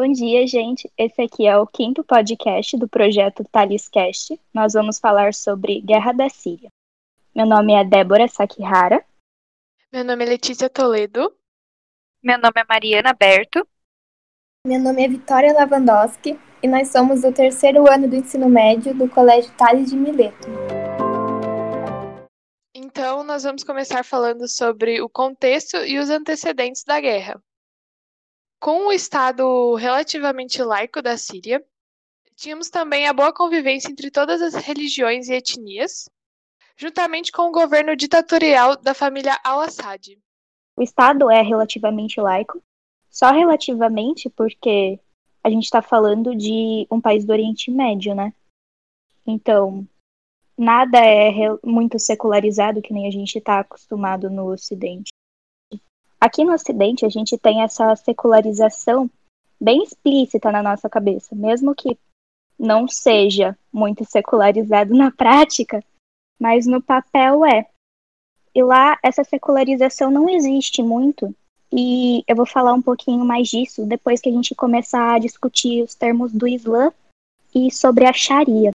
Bom dia, gente. Esse aqui é o quinto podcast do projeto Taliscast. Nós vamos falar sobre Guerra da Síria. Meu nome é Débora Sakihara. Meu nome é Letícia Toledo. Meu nome é Mariana Berto. Meu nome é Vitória Lavandowski e nós somos do terceiro ano do ensino médio do Colégio Tales de Mileto. Então, nós vamos começar falando sobre o contexto e os antecedentes da guerra. Com o Estado relativamente laico da Síria, tínhamos também a boa convivência entre todas as religiões e etnias, juntamente com o governo ditatorial da família al-Assad. O Estado é relativamente laico, só relativamente porque a gente está falando de um país do Oriente Médio, né? Então, nada é muito secularizado que nem a gente está acostumado no Ocidente. Aqui no Ocidente, a gente tem essa secularização bem explícita na nossa cabeça, mesmo que não seja muito secularizado na prática, mas no papel é. E lá essa secularização não existe muito, e eu vou falar um pouquinho mais disso depois que a gente começar a discutir os termos do Islã e sobre a Sharia.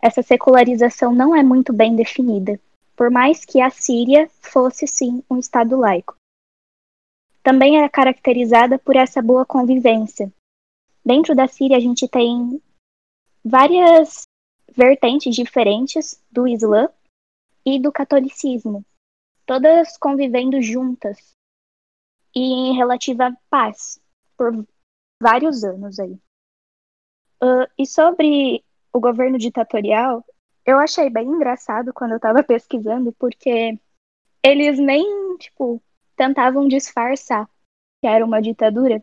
Essa secularização não é muito bem definida, por mais que a Síria fosse sim um Estado laico também é caracterizada por essa boa convivência. Dentro da Síria, a gente tem várias vertentes diferentes do Islã e do catolicismo, todas convivendo juntas e em relativa paz por vários anos aí. Uh, e sobre o governo ditatorial, eu achei bem engraçado quando eu estava pesquisando, porque eles nem, tipo, tentavam disfarçar que era uma ditadura.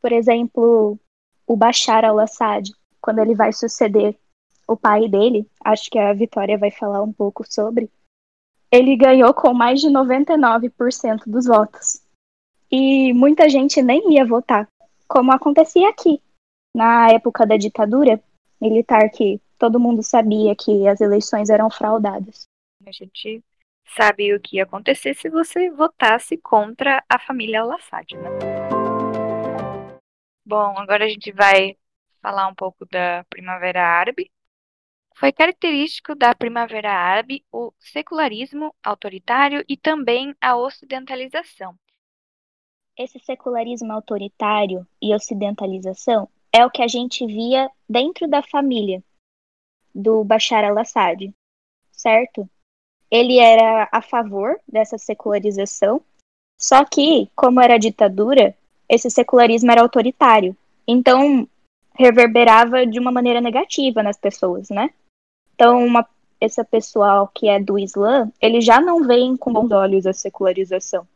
Por exemplo, o Bashar al-Assad, quando ele vai suceder o pai dele, acho que a Vitória vai falar um pouco sobre, ele ganhou com mais de 99% dos votos. E muita gente nem ia votar, como acontecia aqui, na época da ditadura militar, que todo mundo sabia que as eleições eram fraudadas. A gente sabe o que ia acontecer se você votasse contra a família Al-Assad, né? Bom, agora a gente vai falar um pouco da Primavera Árabe. Foi característico da Primavera Árabe o secularismo autoritário e também a ocidentalização. Esse secularismo autoritário e ocidentalização é o que a gente via dentro da família do Bashar al-Assad, certo? Ele era a favor dessa secularização, só que, como era ditadura, esse secularismo era autoritário. Então, reverberava de uma maneira negativa nas pessoas, né? Então, uma, esse pessoal que é do Islã, eles já não veem com bons olhos a secularização.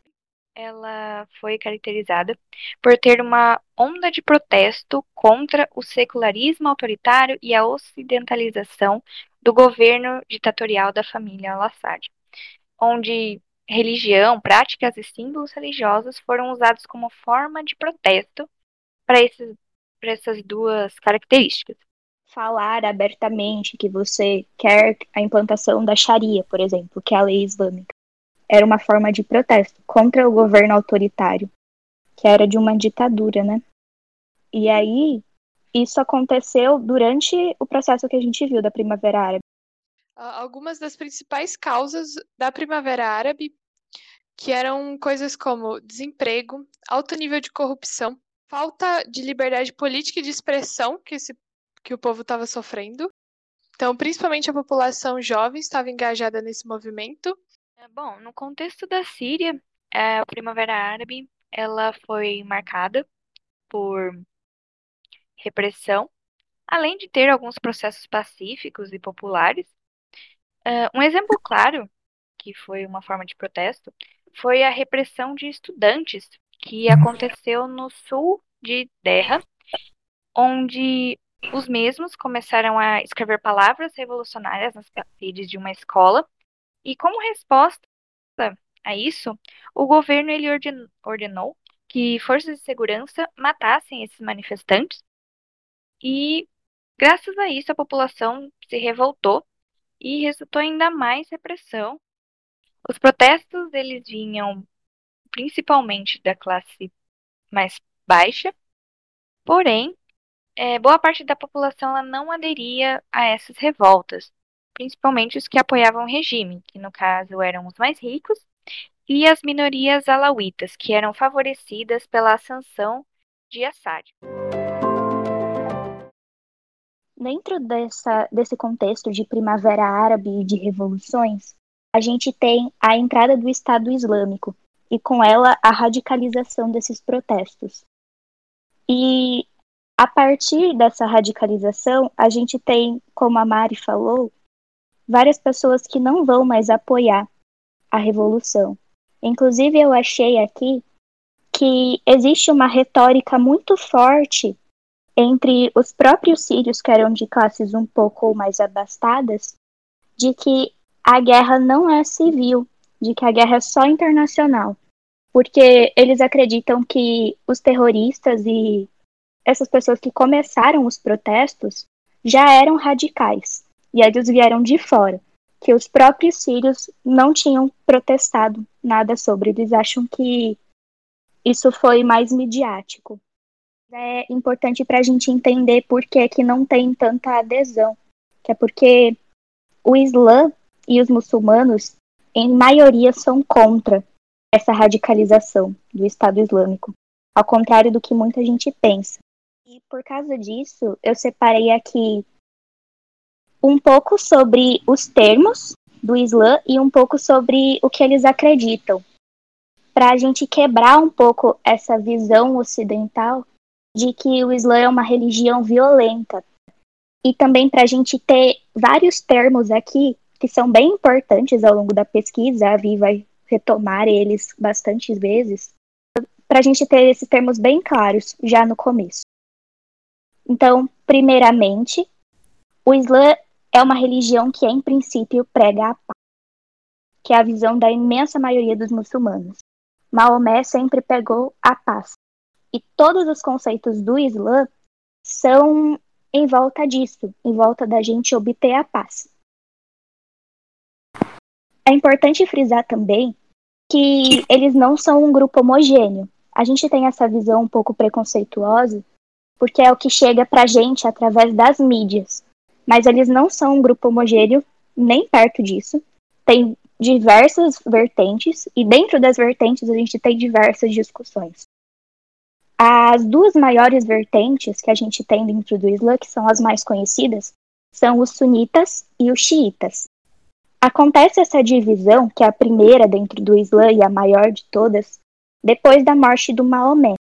Ela foi caracterizada por ter uma onda de protesto contra o secularismo autoritário e a ocidentalização do governo ditatorial da família al-Assad, onde religião, práticas e símbolos religiosos foram usados como forma de protesto para essas duas características. Falar abertamente que você quer a implantação da Sharia, por exemplo, que é a lei islâmica, era uma forma de protesto contra o governo autoritário, que era de uma ditadura, né? E aí, isso aconteceu durante o processo que a gente viu da Primavera Árabe. Algumas das principais causas da Primavera Árabe, que eram coisas como desemprego, alto nível de corrupção, falta de liberdade política e de expressão que, esse, que o povo estava sofrendo. Então, principalmente a população jovem estava engajada nesse movimento. É, bom, no contexto da Síria, a Primavera Árabe ela foi marcada por repressão, além de ter alguns processos pacíficos e populares. Uh, um exemplo claro, que foi uma forma de protesto, foi a repressão de estudantes que aconteceu no sul de Derra, onde os mesmos começaram a escrever palavras revolucionárias nas paredes de uma escola, e como resposta a isso, o governo ele ordenou que forças de segurança matassem esses manifestantes e, graças a isso, a população se revoltou e resultou ainda mais repressão. Os protestos eles vinham principalmente da classe mais baixa Porém, é, boa parte da população ela não aderia a essas revoltas, principalmente os que apoiavam o regime, que no caso eram os mais ricos, e as minorias alauítas, que eram favorecidas pela ascensão de Assad. Dentro dessa, desse contexto de primavera árabe e de revoluções, a gente tem a entrada do Estado Islâmico e com ela a radicalização desses protestos. E a partir dessa radicalização, a gente tem, como a Mari falou, várias pessoas que não vão mais apoiar a revolução. Inclusive, eu achei aqui que existe uma retórica muito forte entre os próprios sírios, que eram de classes um pouco mais abastadas, de que a guerra não é civil, de que a guerra é só internacional. Porque eles acreditam que os terroristas e essas pessoas que começaram os protestos já eram radicais e eles vieram de fora, que os próprios sírios não tinham protestado nada sobre. Eles acham que isso foi mais midiático. É importante para a gente entender por que, que não tem tanta adesão, que é porque o Islã e os muçulmanos, em maioria, são contra essa radicalização do Estado Islâmico, ao contrário do que muita gente pensa. E por causa disso, eu separei aqui um pouco sobre os termos do Islã e um pouco sobre o que eles acreditam, para a gente quebrar um pouco essa visão ocidental de que o Islã é uma religião violenta. E também para a gente ter vários termos aqui que são bem importantes ao longo da pesquisa, a Vi vai retomar eles bastantes vezes, para a gente ter esses termos bem claros já no começo. Então, primeiramente, o Islã é uma religião que, em princípio, prega a paz, que é a visão da imensa maioria dos muçulmanos. Maomé sempre pegou a paz. E todos os conceitos do Islã são em volta disso, em volta da gente obter a paz. É importante frisar também que eles não são um grupo homogêneo. A gente tem essa visão um pouco preconceituosa porque é o que chega para a gente através das mídias. Mas eles não são um grupo homogêneo, nem perto disso. Tem diversas vertentes, e dentro das vertentes a gente tem diversas discussões. As duas maiores vertentes que a gente tem dentro do Islã, que são as mais conhecidas, são os sunitas e os xiitas. Acontece essa divisão, que é a primeira dentro do Islã e a maior de todas, depois da morte do Maomé.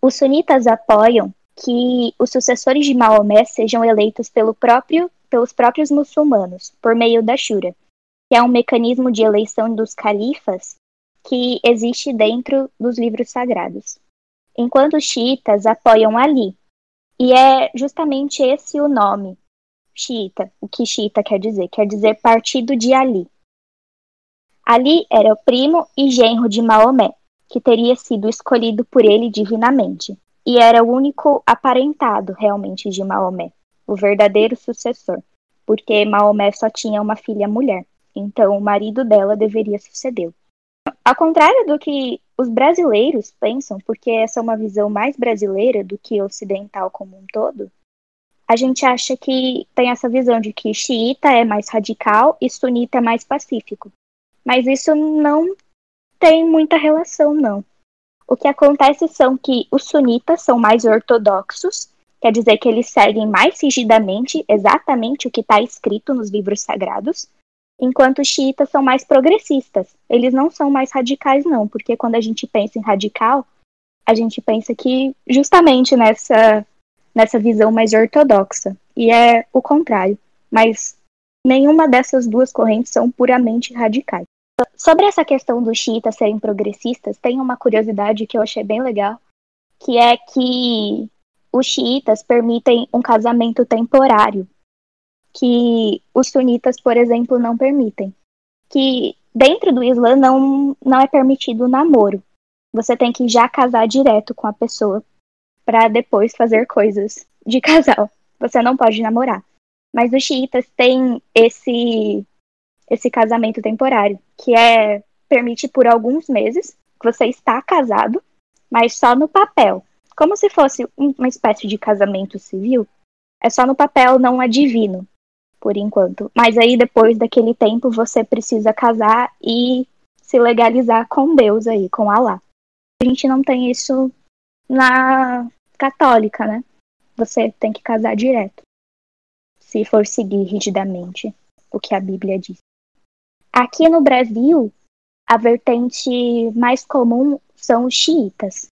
Os sunitas apoiam que os sucessores de Maomé sejam eleitos pelo próprio, pelos próprios muçulmanos, por meio da Shura, que é um mecanismo de eleição dos califas que existe dentro dos livros sagrados. Enquanto os xiitas apoiam Ali, e é justamente esse o nome, xiita, o que xiita quer dizer, quer dizer partido de Ali. Ali era o primo e genro de Maomé, que teria sido escolhido por ele divinamente, e era o único aparentado realmente de Maomé, o verdadeiro sucessor, porque Maomé só tinha uma filha mulher, então o marido dela deveria sucedê-lo. Ao contrário do que os brasileiros pensam, porque essa é uma visão mais brasileira do que ocidental como um todo, a gente acha que tem essa visão de que xiita é mais radical e sunita é mais pacífico. Mas isso não tem muita relação, não. O que acontece são que os sunitas são mais ortodoxos, quer dizer que eles seguem mais rigidamente exatamente o que está escrito nos livros sagrados, enquanto os xiitas são mais progressistas. Eles não são mais radicais, não, porque quando a gente pensa em radical, a gente pensa que justamente nessa, nessa visão mais ortodoxa, e é o contrário. Mas nenhuma dessas duas correntes são puramente radicais. Sobre essa questão dos xiitas serem progressistas, tem uma curiosidade que eu achei bem legal, que é que os xiitas permitem um casamento temporário, que os sunitas, por exemplo, não permitem. Que dentro do Islã não, não é permitido o namoro. Você tem que já casar direto com a pessoa para depois fazer coisas de casal. Você não pode namorar. Mas os xiitas têm esse esse casamento temporário, que é permite por alguns meses que você está casado, mas só no papel. como se fosse uma espécie de casamento civil. É só no papel, não é divino, por enquanto. Mas aí depois daquele tempo você precisa casar e se legalizar com Deus aí, com Allah. A gente não tem isso na católica, né? Você tem que casar direto. Se for seguir rigidamente o que a Bíblia diz. Aqui no Brasil, a vertente mais comum são os xiitas.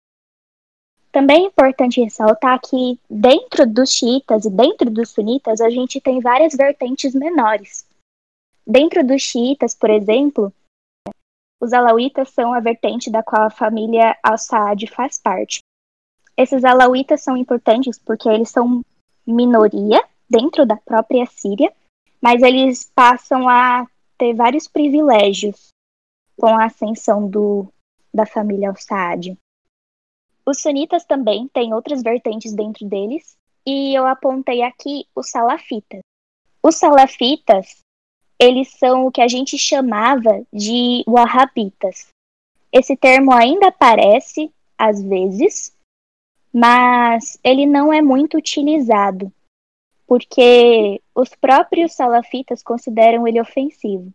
Também é importante ressaltar que dentro dos xiitas e dentro dos sunitas a gente tem várias vertentes menores. Dentro dos xiitas, por exemplo, os alauítas são a vertente da qual a família al-Saad faz parte. Esses alauítas são importantes porque eles são minoria dentro da própria Síria, mas eles passam a ter vários privilégios com a ascensão do, da família al-Saad. Os sunitas também têm outras vertentes dentro deles, e eu apontei aqui os salafitas. Os salafitas, eles são o que a gente chamava de wahhabitas. Esse termo ainda aparece às vezes, mas ele não é muito utilizado, porque os próprios salafitas consideram ele ofensivo.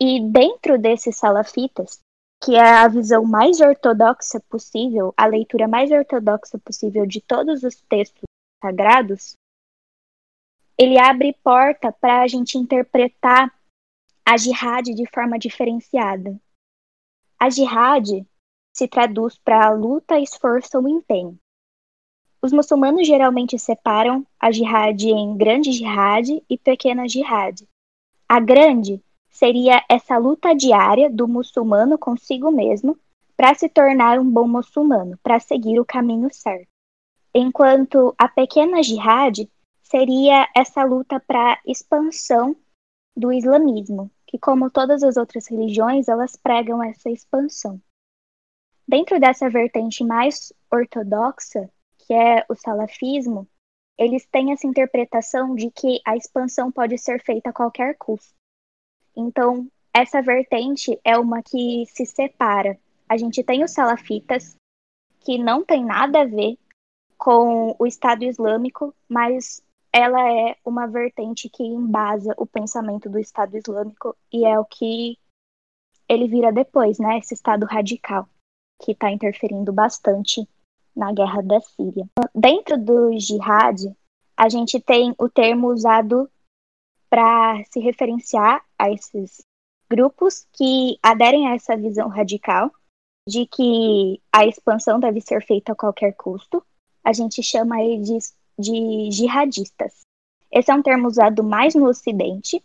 E dentro desses salafitas, que é a visão mais ortodoxa possível, a leitura mais ortodoxa possível de todos os textos sagrados, ele abre porta para a gente interpretar a jihad de forma diferenciada. A jihad se traduz para luta, esforço ou empenho. Os muçulmanos geralmente separam a jihad em grande jihad e pequena jihad. A grande seria essa luta diária do muçulmano consigo mesmo para se tornar um bom muçulmano, para seguir o caminho certo. Enquanto a pequena jihad seria essa luta para expansão do islamismo, que como todas as outras religiões, elas pregam essa expansão. Dentro dessa vertente mais ortodoxa, que é o salafismo, eles têm essa interpretação de que a expansão pode ser feita a qualquer custo. Então, essa vertente é uma que se separa. A gente tem os salafitas, que não tem nada a ver com o Estado Islâmico, mas ela é uma vertente que embasa o pensamento do Estado Islâmico e é o que ele vira depois, né? Esse Estado radical, que está interferindo bastante na guerra da Síria. Dentro do jihad, a gente tem o termo usado para se referenciar a esses grupos que aderem a essa visão radical de que a expansão deve ser feita a qualquer custo. A gente chama eles de, de jihadistas. Esse é um termo usado mais no Ocidente,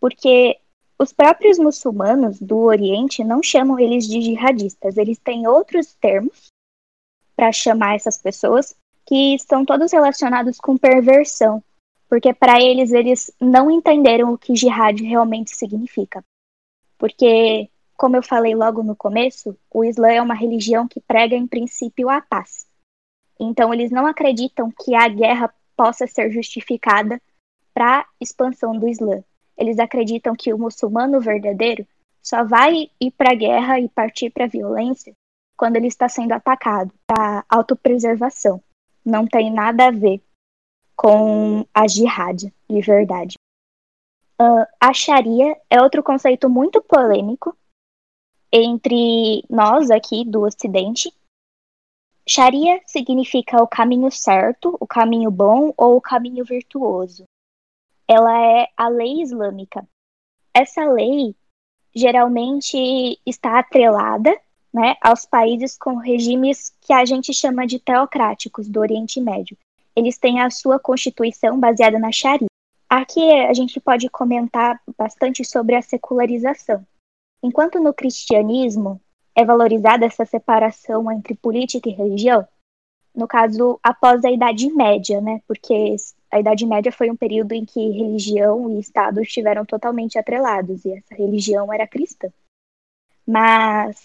porque os próprios muçulmanos do Oriente não chamam eles de jihadistas, eles têm outros termos para chamar essas pessoas que estão todos relacionados com perversão, porque para eles eles não entenderam o que jihad realmente significa. Porque, como eu falei logo no começo, o Islã é uma religião que prega em princípio a paz. Então eles não acreditam que a guerra possa ser justificada para a expansão do Islã. Eles acreditam que o muçulmano verdadeiro só vai ir para a guerra e partir para a violência quando ele está sendo atacado, para autopreservação. Não tem nada a ver com a jihad, de verdade. Uh, a Sharia é outro conceito muito polêmico entre nós aqui do Ocidente. Sharia significa o caminho certo, o caminho bom ou o caminho virtuoso. Ela é a lei islâmica. Essa lei geralmente está atrelada né, aos países com regimes que a gente chama de teocráticos do Oriente Médio eles têm a sua constituição baseada na Sharia. Aqui a gente pode comentar bastante sobre a secularização. Enquanto no cristianismo é valorizada essa separação entre política e religião, no caso após a Idade Média, né? Porque a Idade Média foi um período em que religião e Estado estiveram totalmente atrelados e essa religião era cristã. Mas,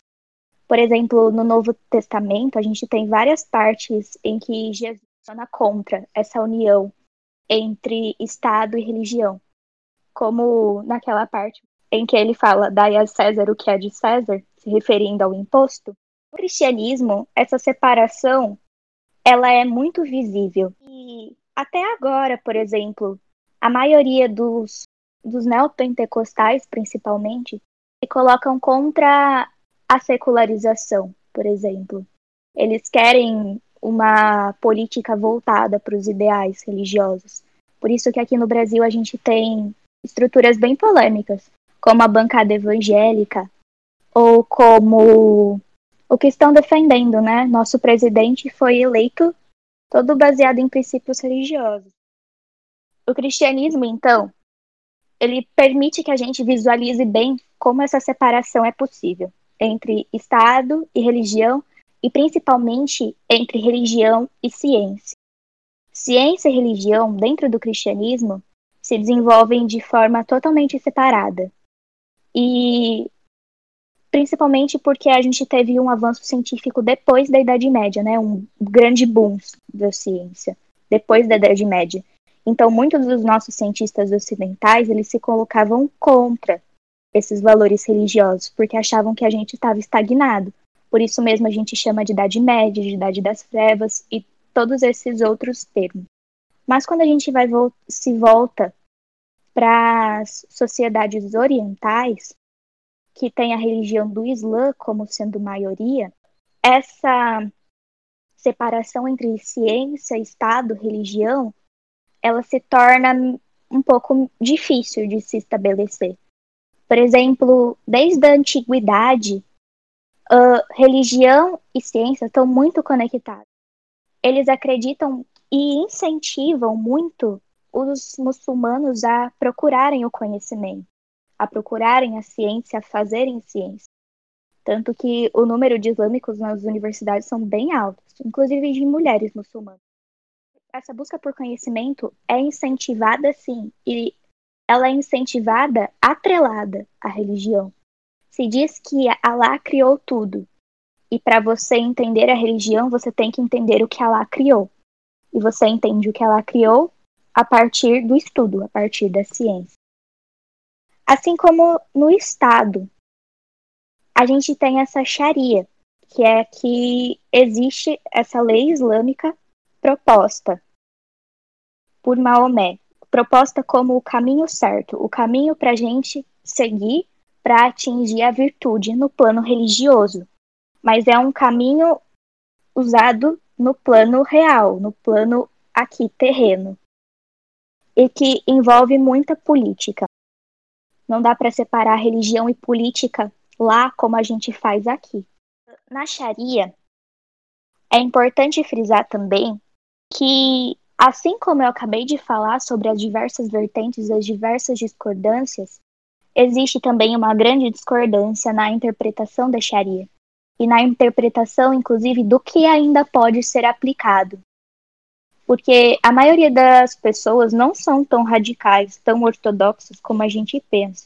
por exemplo, no Novo Testamento a gente tem várias partes em que Jesus posiciona contra essa união entre Estado e religião. Como naquela parte em que ele fala, dai a César o que é de César, se referindo ao imposto. No cristianismo, essa separação ela é muito visível. E até agora, por exemplo, a maioria dos, dos neopentecostais, principalmente, se colocam contra a secularização, por exemplo. Eles querem uma política voltada para os ideais religiosos. Por isso que aqui no Brasil a gente tem estruturas bem polêmicas, como a bancada evangélica, ou como o que estão defendendo, né? Nosso presidente foi eleito todo baseado em princípios religiosos. O cristianismo, então, ele permite que a gente visualize bem como essa separação é possível entre Estado e religião e principalmente entre religião e ciência. Ciência e religião, dentro do cristianismo, se desenvolvem de forma totalmente separada. E principalmente porque a gente teve um avanço científico depois da Idade Média, né? Um grande boom da ciência depois da Idade Média. Então, muitos dos nossos cientistas ocidentais, eles se colocavam contra esses valores religiosos, porque achavam que a gente estava estagnado. Por isso mesmo a gente chama de Idade Média, de Idade das Trevas e todos esses outros termos. Mas quando a gente vai vo se volta para as sociedades orientais, que tem a religião do Islã como sendo maioria, essa separação entre ciência, Estado, religião, ela se torna um pouco difícil de se estabelecer. Por exemplo, desde a antiguidade, uh, religião e ciência estão muito conectados. Eles acreditam e incentivam muito os muçulmanos a procurarem o conhecimento, a procurarem a ciência, a fazerem ciência. Tanto que o número de islâmicos nas universidades são bem altos, inclusive de mulheres muçulmanas. Essa busca por conhecimento é incentivada sim, e ela é incentivada atrelada à religião. Se diz que Alá criou tudo. E para você entender a religião, você tem que entender o que Alá criou. E você entende o que Alá criou a partir do estudo, a partir da ciência. Assim como no Estado, a gente tem essa Sharia, que é que existe essa lei islâmica proposta por Maomé, proposta como o caminho certo, o caminho para a gente seguir para atingir a virtude no plano religioso, mas é um caminho usado no plano real, no plano aqui terreno, e que envolve muita política. Não dá para separar religião e política lá como a gente faz aqui. Na Sharia, é importante frisar também que, assim como eu acabei de falar sobre as diversas vertentes, as diversas discordâncias, Existe também uma grande discordância na interpretação da Sharia e na interpretação, inclusive, do que ainda pode ser aplicado. Porque a maioria das pessoas não são tão radicais, tão ortodoxos como a gente pensa.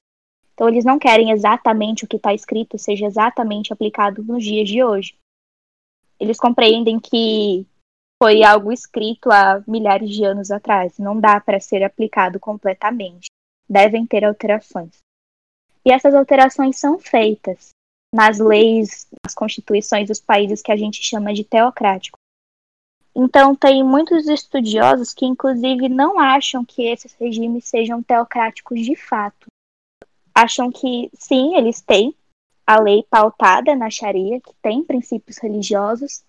Então, eles não querem exatamente o que está escrito seja exatamente aplicado nos dias de hoje. Eles compreendem que foi algo escrito há milhares de anos atrás, não dá para ser aplicado completamente. Devem ter alterações. E essas alterações são feitas nas leis, nas constituições dos países que a gente chama de teocráticos. Então, tem muitos estudiosos que, inclusive, não acham que esses regimes sejam teocráticos de fato. Acham que, sim, eles têm a lei pautada na Sharia, que tem princípios religiosos,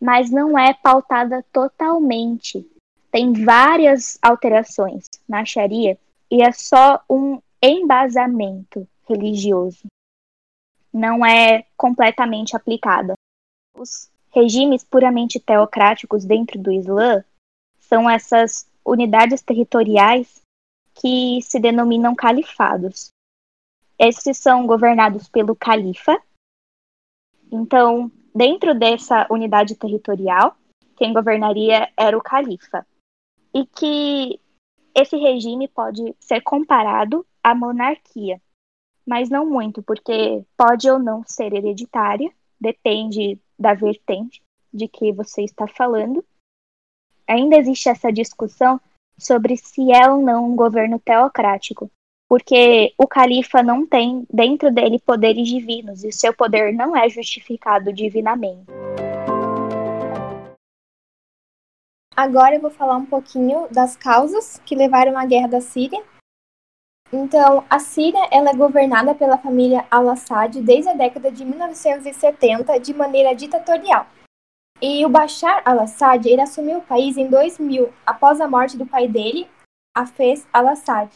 mas não é pautada totalmente. Tem várias alterações na Sharia e é só um embasamento religioso. Não é completamente aplicada. Os regimes puramente teocráticos dentro do Islã são essas unidades territoriais que se denominam califados. Esses são governados pelo califa. Então, dentro dessa unidade territorial, quem governaria era o califa. E que esse regime pode ser comparado a monarquia, mas não muito, porque pode ou não ser hereditária, depende da vertente de que você está falando. Ainda existe essa discussão sobre se é ou não um governo teocrático, porque o califa não tem dentro dele poderes divinos e seu poder não é justificado divinamente. Agora eu vou falar um pouquinho das causas que levaram à guerra da Síria. Então, a Síria ela é governada pela família al-Assad desde a década de 1970 de maneira ditatorial. E o Bashar al-Assad ele assumiu o país em 2000, após a morte do pai dele, Hafez al-Assad.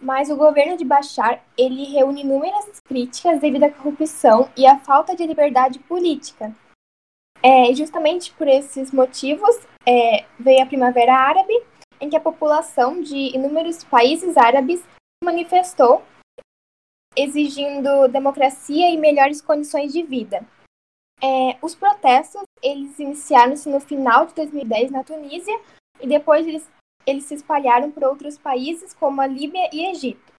Mas o governo de Bashar ele reúne inúmeras críticas devido à corrupção e à falta de liberdade política. É, justamente por esses motivos é, veio a Primavera Árabe, em que a população de inúmeros países árabes manifestou exigindo democracia e melhores condições de vida. É, os protestos eles iniciaram-se no final de 2010 na Tunísia e depois eles, eles se espalharam por outros países como a Líbia e Egito.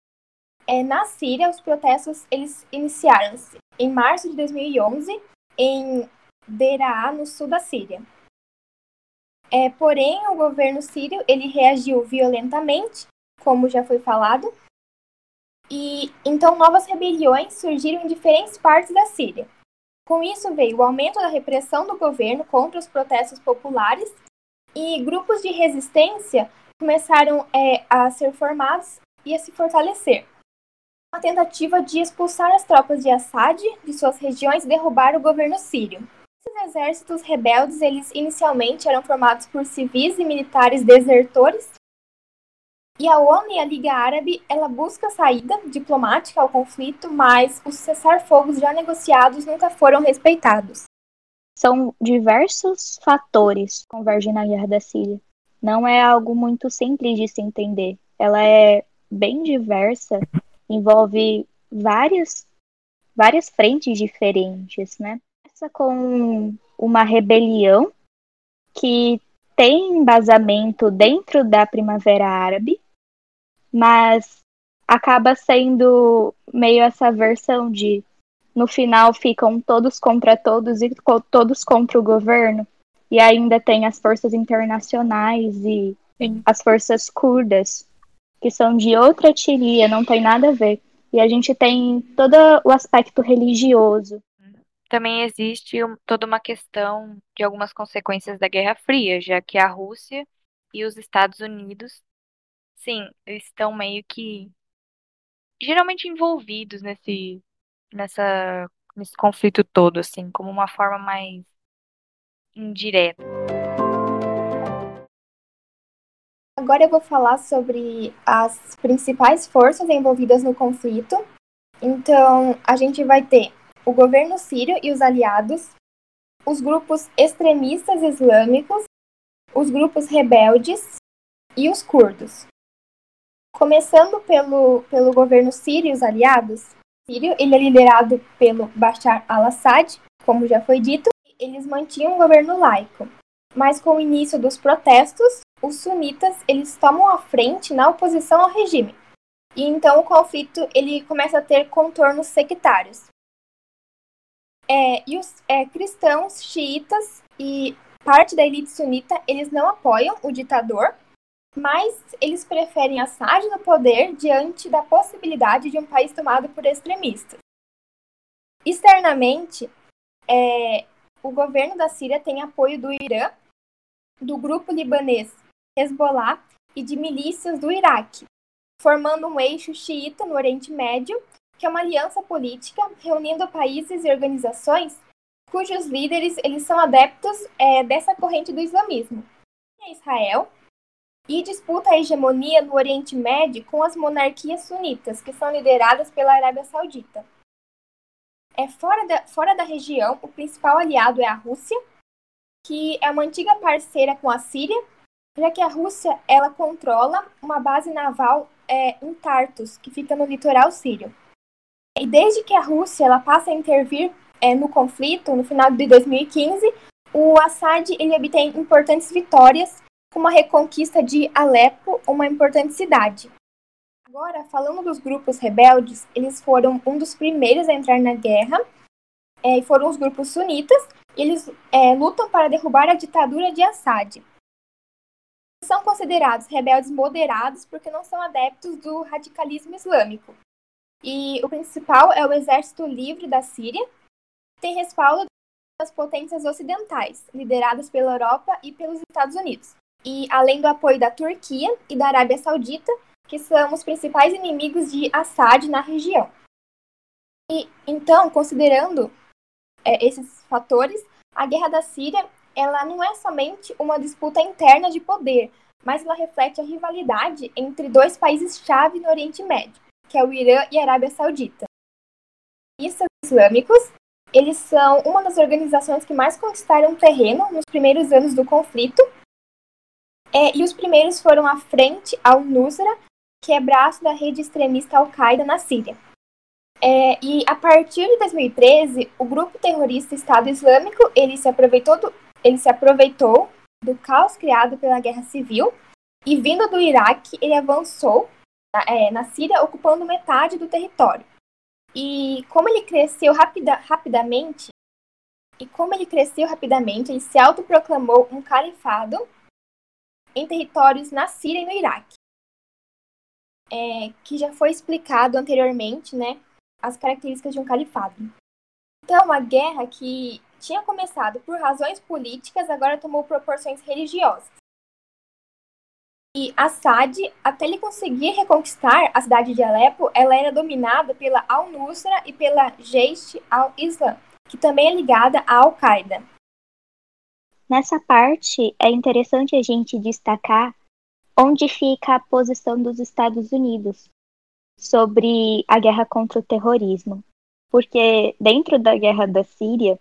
É, na Síria, os protestos eles iniciaram-se em março de 2011 em Deraa, no sul da Síria. É, porém, o governo sírio ele reagiu violentamente, como já foi falado, e então novas rebeliões surgiram em diferentes partes da Síria. Com isso veio o aumento da repressão do governo contra os protestos populares e grupos de resistência começaram é, a ser formados e a se fortalecer. Uma tentativa de expulsar as tropas de Assad de suas regiões e derrubar o governo sírio. Esses exércitos rebeldes, eles inicialmente eram formados por civis e militares desertores e a ONU e a Liga Árabe, ela busca saída diplomática ao conflito, mas os cessar-fogos já negociados nunca foram respeitados. São diversos fatores que convergem na guerra da Síria. Não é algo muito simples de se entender. Ela é bem diversa, envolve várias várias frentes diferentes, né? Essa com uma rebelião que tem embasamento dentro da Primavera Árabe, mas acaba sendo meio essa versão de no final ficam todos contra todos e todos contra o governo. E ainda tem as forças internacionais e Sim. as forças curdas, que são de outra etnia, não tem nada a ver. E a gente tem todo o aspecto religioso. Também existe toda uma questão de algumas consequências da Guerra Fria, já que a Rússia e os Estados Unidos Sim, estão meio que geralmente envolvidos nesse nessa nesse conflito todo, assim, como uma forma mais indireta. Agora eu vou falar sobre as principais forças envolvidas no conflito. Então, a gente vai ter o governo sírio e os aliados, os grupos extremistas islâmicos, os grupos rebeldes e os curdos. Começando pelo, pelo governo sírio e os aliados, sírio, ele é liderado pelo Bashar al-Assad, como já foi dito, eles mantinham um governo laico. Mas com o início dos protestos, os sunitas eles tomam a frente na oposição ao regime. E então o conflito ele começa a ter contornos sectários. É, e os é, cristãos, xiitas e parte da elite sunita, eles não apoiam o ditador, mas eles preferem Assad no poder diante da possibilidade de um país tomado por extremistas. Externamente, é, o governo da Síria tem apoio do Irã, do grupo libanês Hezbollah e de milícias do Iraque, formando um eixo xiita no Oriente Médio, que é uma aliança política reunindo países e organizações cujos líderes eles são adeptos é, dessa corrente do islamismo. Israel, e disputa a hegemonia no Oriente Médio com as monarquias sunitas, que são lideradas pela Arábia Saudita. É fora da, fora da região, o principal aliado é a Rússia, que é uma antiga parceira com a Síria, já que a Rússia ela controla uma base naval é, em Tartus, que fica no litoral sírio. E desde que a Rússia ela passa a intervir é, no conflito, no final de 2015, o Assad ele obtém importantes vitórias como a reconquista de Alepo, uma importante cidade. Agora, falando dos grupos rebeldes, eles foram um dos primeiros a entrar na guerra, é, e foram os grupos sunitas, eles é, lutam para derrubar a ditadura de Assad. São considerados rebeldes moderados porque não são adeptos do radicalismo islâmico. E o principal é o Exército Livre da Síria, que tem respaldo das potências ocidentais, lideradas pela Europa e pelos Estados Unidos, e além do apoio da Turquia e da Arábia Saudita, que são os principais inimigos de Assad na região. E então, considerando é, esses fatores, a guerra da Síria ela não é somente uma disputa interna de poder, mas ela reflete a rivalidade entre dois países-chave no Oriente Médio, que é o Irã e a Arábia Saudita. Os islâmicos, eles são uma das organizações que mais conquistaram terreno nos primeiros anos do conflito, é, e os primeiros foram à frente ao Nusra, que é braço da rede extremista Al-Qaeda na Síria. É, e a partir de 2013, o grupo terrorista Estado Islâmico ele se aproveitou do, ele se aproveitou do caos criado pela guerra civil e vindo do Iraque ele avançou é, na Síria ocupando metade do território. E como ele cresceu rapida, rapidamente e como ele cresceu rapidamente, ele se autoproclamou um califado em territórios na Síria e no Iraque. É, que já foi explicado anteriormente, né, as características de um califado. Então, a guerra que tinha começado por razões políticas agora tomou proporções religiosas. E Assad, até ele conseguir reconquistar a cidade de Alepo, ela era dominada pela Al-Nusra e pela Jaish al-Islam, que também é ligada à Al-Qaeda. Nessa parte, é interessante a gente destacar onde fica a posição dos Estados Unidos sobre a guerra contra o terrorismo. Porque dentro da guerra da Síria,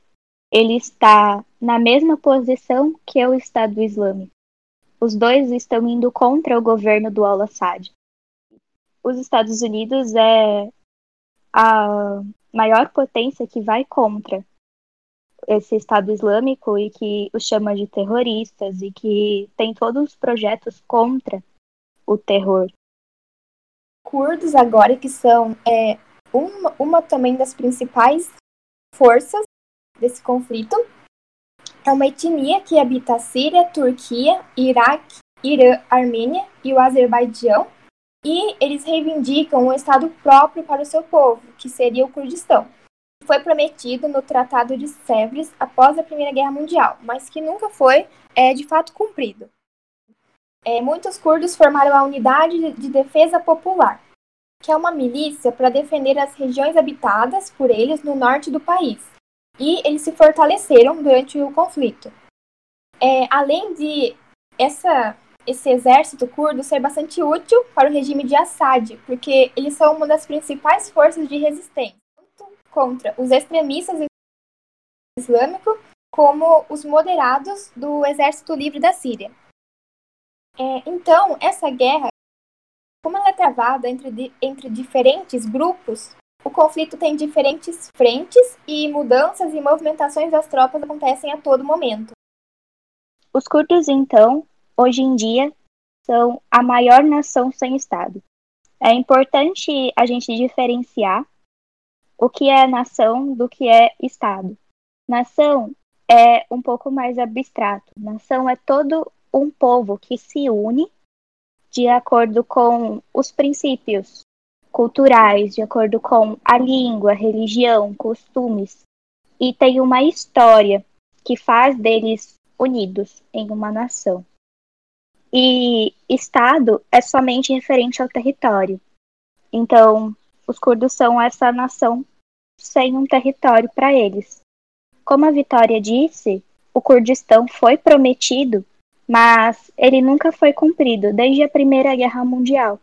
ele está na mesma posição que o Estado Islâmico. Os dois estão indo contra o governo do Al-Assad. Os Estados Unidos é a maior potência que vai contra esse Estado Islâmico e que os chama de terroristas e que tem todos os projetos contra o terror curdos agora, que são é, uma, uma também das principais forças desse conflito. É uma etnia que habita a Síria, Turquia, Iraque, Irã, Armênia e o Azerbaijão. E eles reivindicam um Estado próprio para o seu povo, que seria o Kurdistão. Foi prometido no Tratado de Sèvres após a Primeira Guerra Mundial, mas que nunca foi é, de fato cumprido. É, muitos curdos formaram a Unidade de Defesa Popular, que é uma milícia para defender as regiões habitadas por eles no norte do país. E eles se fortaleceram durante o conflito. É, além de essa, esse exército curdo ser bastante útil para o regime de Assad, porque eles são uma das principais forças de resistência contra os extremistas islâmicos, como os moderados do Exército Livre da Síria. É, então, essa guerra, como ela é travada entre, entre diferentes grupos, o conflito tem diferentes frentes e mudanças e movimentações das tropas acontecem a todo momento. Os curdos, então, hoje em dia, são a maior nação sem Estado. É importante a gente diferenciar o que é nação do que é Estado. Nação é um pouco mais abstrato. Nação é todo um povo que se une de acordo com os princípios culturais, de acordo com a língua, religião, costumes, e tem uma história que faz deles unidos em uma nação. E Estado é somente referente ao território. Então, os curdos são essa nação sem um território para eles. Como a Vitória disse, o Kurdistão foi prometido mas ele nunca foi cumprido desde a Primeira Guerra Mundial.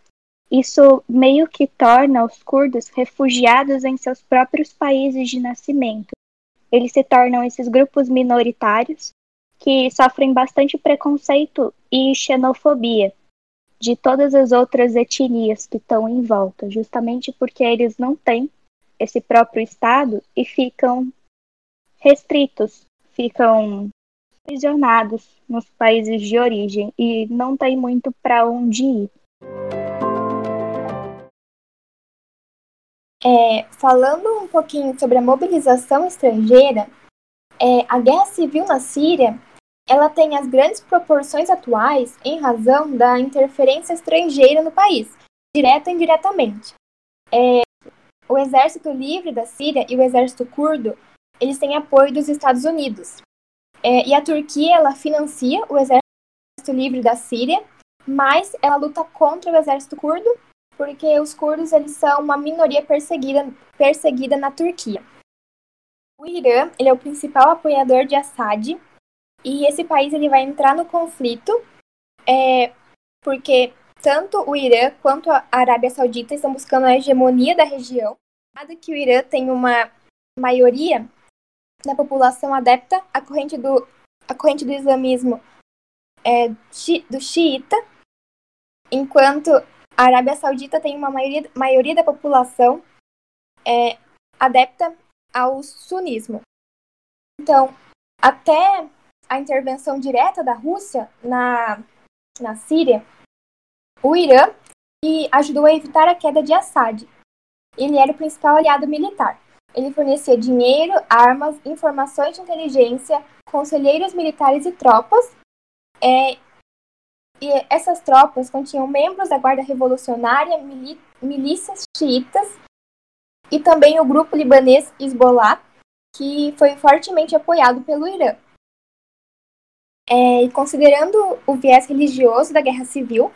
Isso meio que torna os curdos refugiados em seus próprios países de nascimento. Eles se tornam esses grupos minoritários que sofrem bastante preconceito e xenofobia de todas as outras etnias que estão em volta, justamente porque eles não têm esse próprio Estado e ficam restritos, ficam aprisionados nos países de origem e não tem muito para onde ir. É, falando um pouquinho sobre a mobilização estrangeira, é, a guerra civil na Síria ela tem as grandes proporções atuais em razão da interferência estrangeira no país, direta e indiretamente. É, o Exército Livre da Síria e o Exército Curdo eles têm apoio dos Estados Unidos. É, e a Turquia, ela financia o Exército Livre da Síria, mas ela luta contra o exército curdo, porque os curdos eles são uma minoria perseguida, perseguida na Turquia. O Irã ele é o principal apoiador de Assad e esse país ele vai entrar no conflito é, porque tanto o Irã quanto a Arábia Saudita estão buscando a hegemonia da região. Dado que o Irã tem uma maioria da população adepta à corrente do, à corrente do islamismo é, do xiita, enquanto a Arábia Saudita tem uma maioria, maioria da população é, adepta ao sunismo. Então, até a intervenção direta da Rússia na, na Síria, o Irã que ajudou a evitar a queda de Assad. Ele era o principal aliado militar. Ele fornecia dinheiro, armas, informações de inteligência, conselheiros militares e tropas. É, e essas tropas continham membros da Guarda Revolucionária, milícias xiitas e também o grupo libanês Hezbollah, que foi fortemente apoiado pelo Irã. É, e considerando o viés religioso da guerra civil,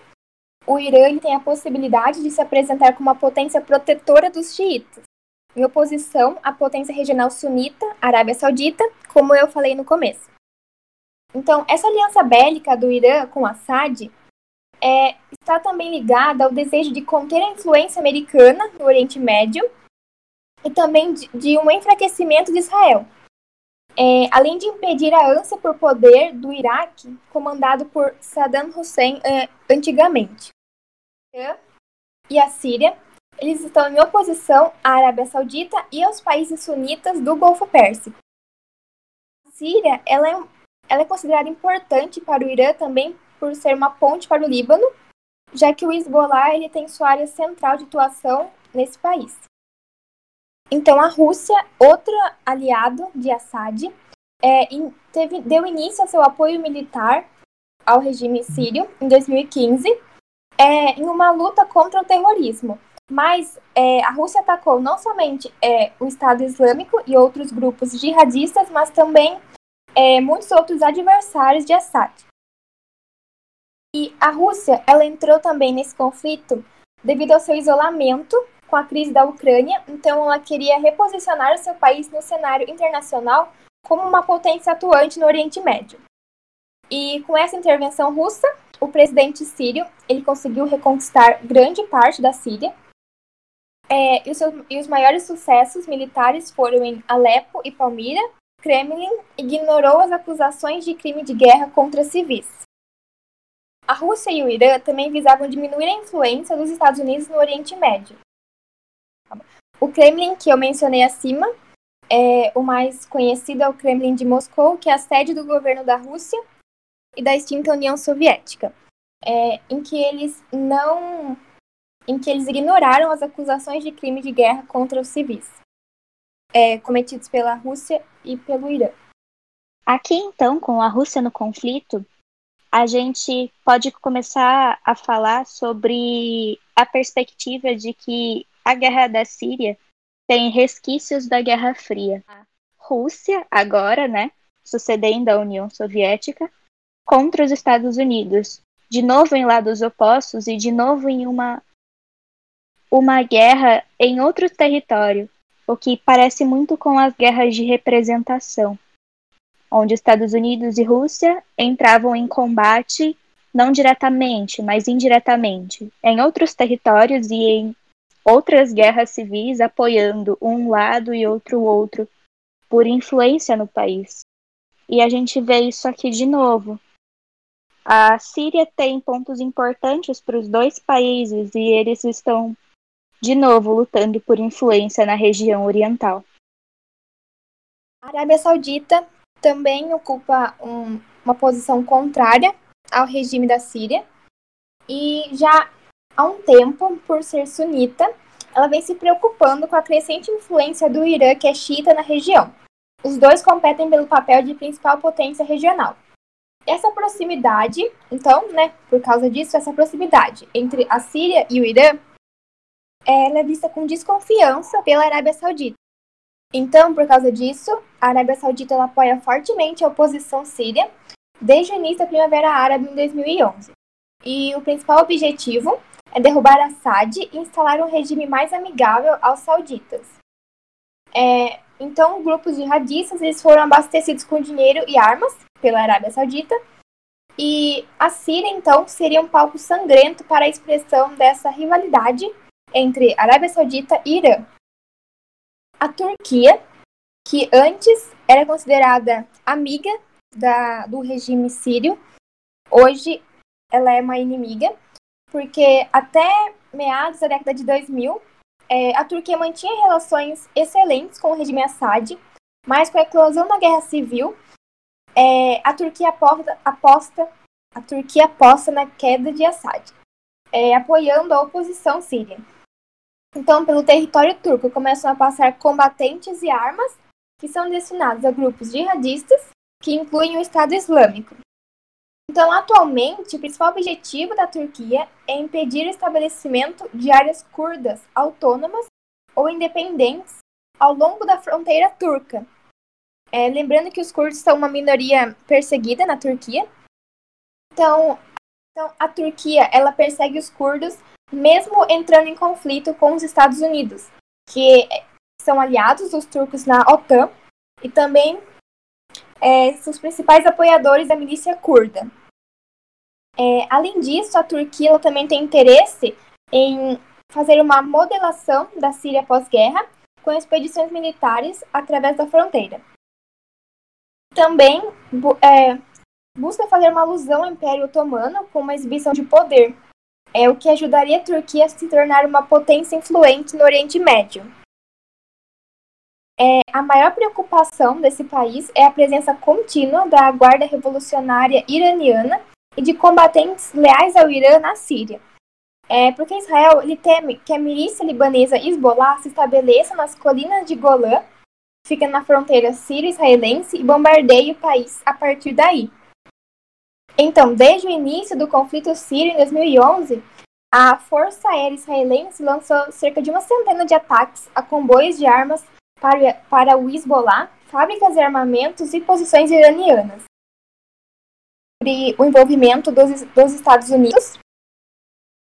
o Irã tem a possibilidade de se apresentar como uma potência protetora dos xiitas, em oposição à potência regional sunita, Arábia Saudita, como eu falei no começo. Então, essa aliança bélica do Irã com Assad é, está também ligada ao desejo de conter a influência americana no Oriente Médio e também de, de um enfraquecimento de Israel, é, além de impedir a ânsia por poder do Iraque, comandado por Saddam Hussein é, antigamente. E a Síria, eles estão em oposição à Arábia Saudita e aos países sunitas do Golfo Pérsico. A Síria ela é, ela é considerada importante para o Irã também por ser uma ponte para o Líbano, já que o Hezbollah ele tem sua área central de atuação nesse país. Então, a Rússia, outro aliado de Assad, é, teve, deu início a seu apoio militar ao regime sírio em 2015, é, em uma luta contra o terrorismo. Mas é, a Rússia atacou não somente é, o Estado Islâmico e outros grupos jihadistas, mas também é, muitos outros adversários de Assad. E a Rússia ela entrou também nesse conflito devido ao seu isolamento com a crise da Ucrânia, então ela queria reposicionar seu país no cenário internacional como uma potência atuante no Oriente Médio. E com essa intervenção russa, o presidente sírio ele conseguiu reconquistar grande parte da Síria. É, e, os seus, e os maiores sucessos militares foram em Alepo e Palmira. Kremlin ignorou as acusações de crime de guerra contra civis. A Rússia e o Irã também visavam diminuir a influência dos Estados Unidos no Oriente Médio, o Kremlin, que eu mencionei acima, é o mais conhecido é o Kremlin de Moscou, que é a sede do governo da Rússia e da extinta União Soviética, é, em que eles não, em que eles ignoraram as acusações de crime de guerra contra os civis, é, cometidos pela Rússia e pelo Irã. Aqui então, com a Rússia no conflito, a gente pode começar a falar sobre a perspectiva de que a guerra da Síria tem resquícios da Guerra Fria. A Rússia, agora, né, sucedendo a União Soviética, contra os Estados Unidos, de novo em lados opostos e de novo em uma uma guerra em outro território, o que parece muito com as guerras de representação, onde Estados Unidos e Rússia entravam em combate não diretamente, mas indiretamente, em outros territórios e em outras guerras civis apoiando um lado e outro outro por influência no país. E a gente vê isso aqui de novo. A Síria tem pontos importantes para os dois países e eles estão de novo lutando por influência na região oriental. A Arábia Saudita também ocupa um, uma posição contrária ao regime da Síria e já há um tempo, por ser sunita, ela vem se preocupando com a crescente influência do Irã, que é xiita, na região. Os dois competem pelo papel de principal potência regional. Essa proximidade, então, né, por causa disso, essa proximidade entre a Síria e o Irã ela é vista com desconfiança pela Arábia Saudita. Então, por causa disso, a Arábia Saudita apoia fortemente a oposição síria desde o início da Primavera Árabe em 2011. E o principal objetivo é derrubar Assad e instalar um regime mais amigável aos sauditas. É, então, grupos jihadistas eles foram abastecidos com dinheiro e armas pela Arábia Saudita. E a Síria, então, seria um palco sangrento para a expressão dessa rivalidade entre Arábia Saudita e Irã. A Turquia, que antes era considerada amiga da, do regime sírio, hoje ela é uma inimiga, porque até meados da década de 2000, é, a Turquia mantinha relações excelentes com o regime Assad, mas com a eclosão da guerra civil, é, a Turquia aposta, aposta, a Turquia aposta na queda de Assad, é, apoiando a oposição síria. Então, pelo território turco começam a passar combatentes e armas que são destinados a grupos jihadistas que incluem o Estado Islâmico. Então, atualmente, o principal objetivo da Turquia é impedir o estabelecimento de áreas curdas autônomas ou independentes ao longo da fronteira turca. É, lembrando que os curdos são uma minoria perseguida na Turquia. Então, então, a Turquia ela persegue os curdos mesmo entrando em conflito com os Estados Unidos, que são aliados dos turcos na OTAN e também é, são os principais apoiadores da milícia curda. É, além disso, a Turquia também tem interesse em fazer uma modelação da Síria pós-guerra com expedições militares através da fronteira. Também é, busca fazer uma alusão ao Império Otomano com uma exibição de poder, é o que ajudaria a Turquia a se tornar uma potência influente no Oriente Médio. É, a maior preocupação desse país é a presença contínua da Guarda Revolucionária Iraniana e de combatentes leais ao Irã na Síria. É, porque Israel ele teme que a milícia libanesa Hezbollah se estabeleça nas colinas de Golã, fica na fronteira sírio-israelense, e bombardeie o país a partir daí. Então, desde o início do conflito sírio em 2011, a Força Aérea Israelense lançou cerca de uma centena de ataques a comboios de armas para, para o Hezbollah, fábricas de armamentos e posições iranianas o envolvimento dos, dos Estados Unidos.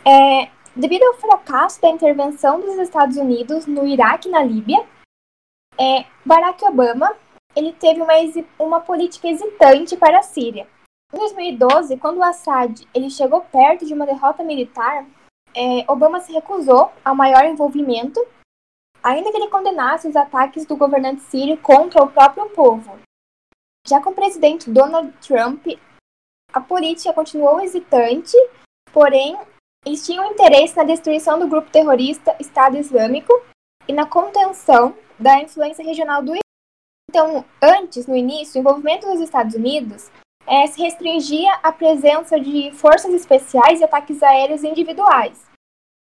É, devido ao fracasso da intervenção dos Estados Unidos no Iraque e na Líbia, é, Barack Obama ele teve uma, uma política hesitante para a Síria. Em 2012, quando o Assad ele chegou perto de uma derrota militar, é, Obama se recusou ao maior envolvimento, ainda que ele condenasse os ataques do governante sírio contra o próprio povo. Já com o presidente Donald Trump, a política continuou hesitante, porém, eles tinham interesse na destruição do grupo terrorista Estado Islâmico e na contenção da influência regional do Irã. Então, antes, no início, o envolvimento dos Estados Unidos é, se restringia à presença de forças especiais e ataques aéreos individuais,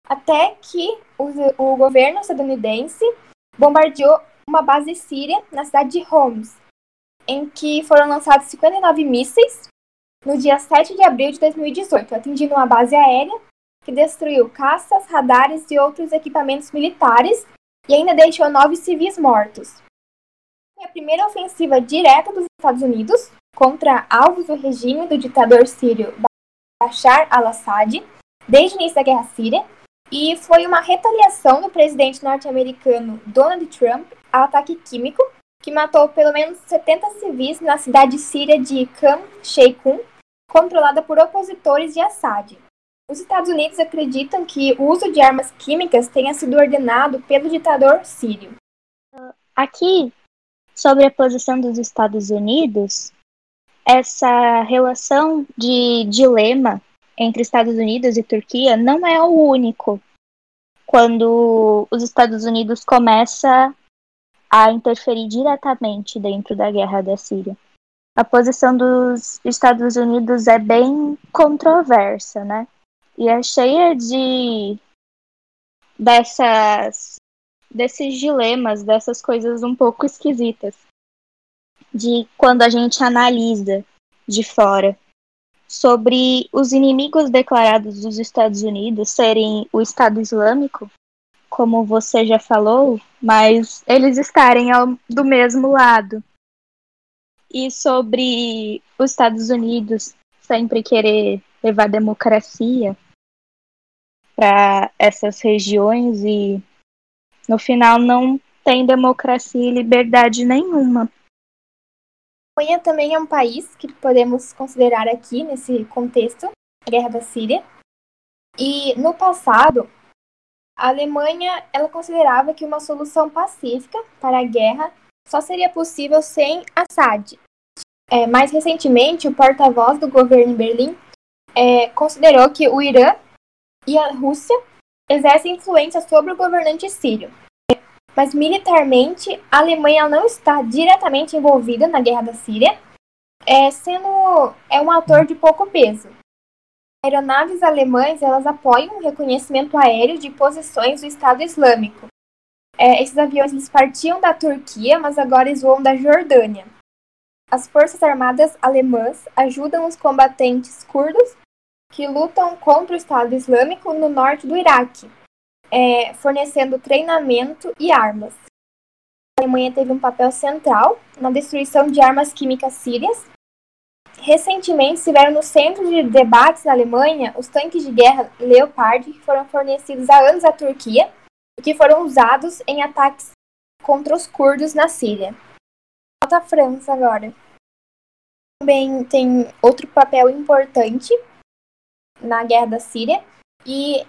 até que o, o governo estadunidense bombardeou uma base síria na cidade de Homs, em que foram lançados 59 mísseis no dia 7 de abril de 2018, atingindo uma base aérea que destruiu caças, radares e outros equipamentos militares e ainda deixou nove civis mortos. Foi a primeira ofensiva direta dos Estados Unidos contra alvos do regime do ditador sírio Bashar al-Assad desde o início da Guerra Síria e foi uma retaliação do presidente norte-americano Donald Trump ao ataque químico que matou pelo menos 70 civis na cidade síria de Khan Sheikhoun, controlada por opositores de Assad. Os Estados Unidos acreditam que o uso de armas químicas tenha sido ordenado pelo ditador sírio. Aqui, sobre a posição dos Estados Unidos, essa relação de dilema entre Estados Unidos e Turquia não é o único. Quando os Estados Unidos começa a interferir diretamente dentro da guerra da Síria a posição dos Estados Unidos é bem controversa, né? E é cheia de dessas desses dilemas, dessas coisas um pouco esquisitas. De quando a gente analisa de fora sobre os inimigos declarados dos Estados Unidos serem o Estado Islâmico como você já falou, mas eles estarem ao, do mesmo lado. E sobre os Estados Unidos sempre querer levar democracia para essas regiões e no final não tem democracia e liberdade nenhuma. A Alemanha também é um país que podemos considerar aqui nesse contexto, Guerra da Síria. E no passado, a Alemanha ela considerava que uma solução pacífica para a guerra só seria possível sem Assad. É, mais recentemente, o porta-voz do governo em Berlim é, considerou que o Irã e a Rússia exercem influência sobre o governante sírio. Mas militarmente, a Alemanha não está diretamente envolvida na guerra da Síria, é, sendo é um ator de pouco peso. Aeronaves alemãs elas apoiam o reconhecimento aéreo de posições do Estado Islâmico. É, esses aviões eles partiam da Turquia, mas agora eles voam da Jordânia. As forças armadas alemãs ajudam os combatentes curdos que lutam contra o Estado Islâmico no norte do Iraque, é, fornecendo treinamento e armas. A Alemanha teve um papel central na destruição de armas químicas sírias. Recentemente estiveram no centro de debates na Alemanha os tanques de guerra Leopard que foram fornecidos há anos à Turquia que foram usados em ataques contra os curdos na Síria. Falta a França agora. Também tem outro papel importante na guerra da Síria e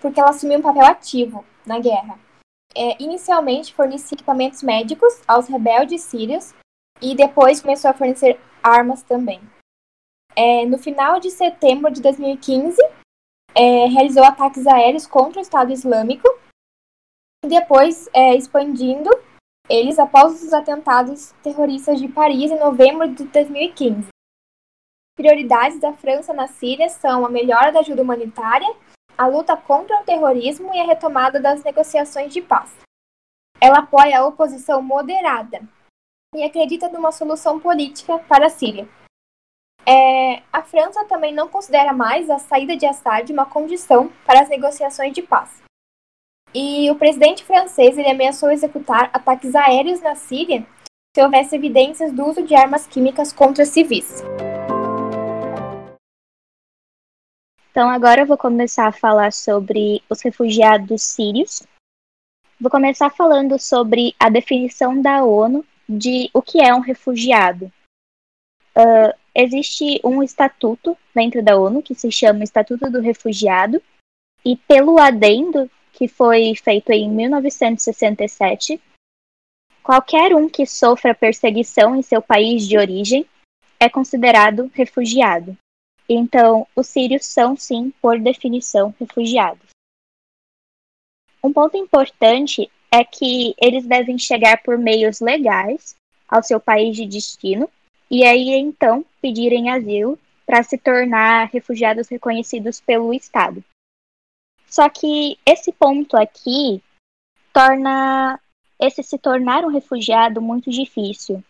porque ela assumiu um papel ativo na guerra. É, inicialmente fornecia equipamentos médicos aos rebeldes sírios e depois começou a fornecer armas também. É, no final de setembro de 2015, é, realizou ataques aéreos contra o Estado Islâmico depois é, expandindo eles após os atentados terroristas de Paris em novembro de 2015. Prioridades da França na Síria são a melhora da ajuda humanitária a luta contra o terrorismo e a retomada das negociações de paz. Ela apoia a oposição moderada e acredita numa solução política para a Síria. É, a França também não considera mais a saída de Assad uma condição para as negociações de paz. E o presidente francês ele ameaçou executar ataques aéreos na Síria se houvesse evidências do uso de armas químicas contra civis. Então, agora eu vou começar a falar sobre os refugiados sírios. Vou começar falando sobre a definição da ONU de o que é um refugiado. Uh, existe um estatuto dentro da ONU que se chama Estatuto do Refugiado, e pelo adendo que foi feito em 1967, qualquer um que sofra perseguição em seu país de origem é considerado refugiado. Então, os sírios são, sim, por definição, refugiados. Um ponto importante é que eles devem chegar por meios legais ao seu país de destino e aí então pedirem asilo para se tornar refugiados reconhecidos pelo Estado. Só que esse ponto aqui torna esse se tornar um refugiado muito difícil,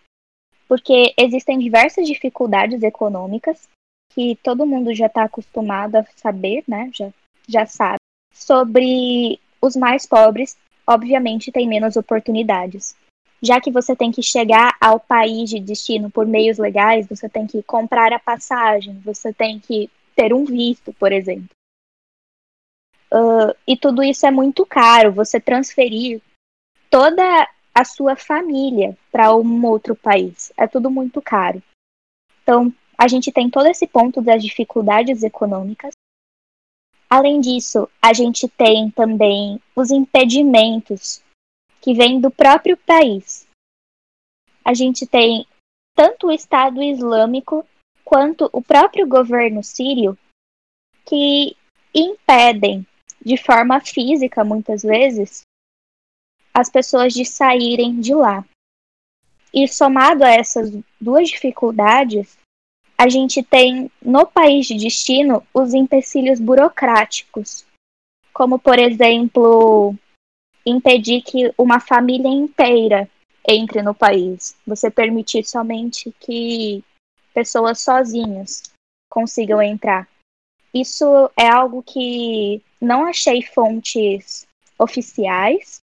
porque existem diversas dificuldades econômicas que todo mundo já está acostumado a saber, né? Já, já sabe. Sobre os mais pobres, obviamente, tem menos oportunidades. Já que você tem que chegar ao país de destino por meios legais, você tem que comprar a passagem, você tem que ter um visto, por exemplo. Uh, e tudo isso é muito caro. Você transferir toda a sua família para um outro país é tudo muito caro. Então, a gente tem todo esse ponto das dificuldades econômicas. Além disso, a gente tem também os impedimentos que vêm do próprio país. A gente tem tanto o Estado Islâmico quanto o próprio governo sírio que impedem, de forma física muitas vezes, as pessoas de saírem de lá. E somado a essas duas dificuldades, a gente tem no país de destino os empecilhos burocráticos, como, por exemplo, impedir que uma família inteira entre no país. Você permitir somente que pessoas sozinhas consigam entrar. Isso é algo que não achei fontes oficiais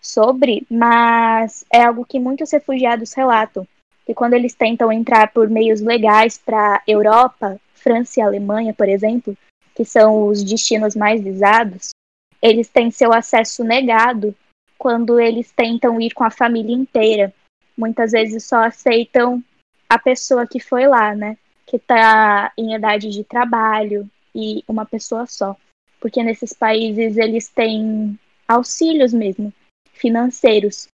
sobre, mas é algo que muitos refugiados relatam. Que quando eles tentam entrar por meios legais para Europa, França e Alemanha, por exemplo, que são os destinos mais visados, eles têm seu acesso negado quando eles tentam ir com a família inteira. Muitas vezes só aceitam a pessoa que foi lá, né? Que está em idade de trabalho e uma pessoa só. Porque nesses países eles têm auxílios mesmo, financeiros,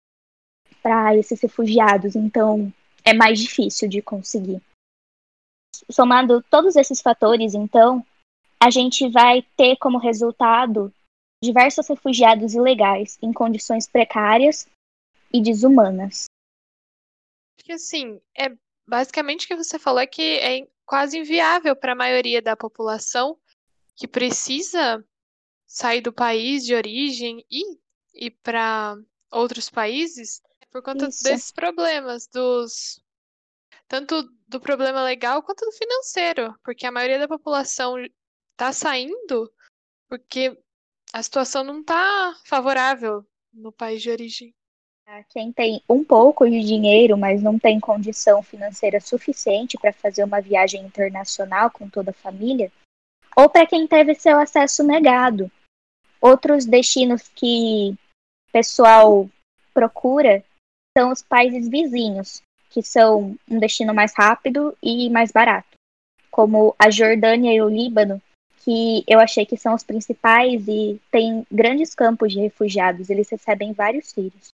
para esses refugiados. Então é mais difícil de conseguir. Somando todos esses fatores, então, a gente vai ter como resultado diversos refugiados ilegais em condições precárias e desumanas. Porque assim, é basicamente o que você falou é que é quase inviável para a maioria da população que precisa sair do país de origem e ir para outros países por conta Isso. desses problemas dos tanto do problema legal quanto do financeiro, porque a maioria da população está saindo porque a situação não está favorável no país de origem. Quem tem um pouco de dinheiro, mas não tem condição financeira suficiente para fazer uma viagem internacional com toda a família, ou para quem teve seu acesso negado. Outros destinos que o pessoal procura são os países vizinhos, que são um destino mais rápido e mais barato, como a Jordânia e o Líbano, que eu achei que são os principais e tem grandes campos de refugiados, eles recebem vários sírios.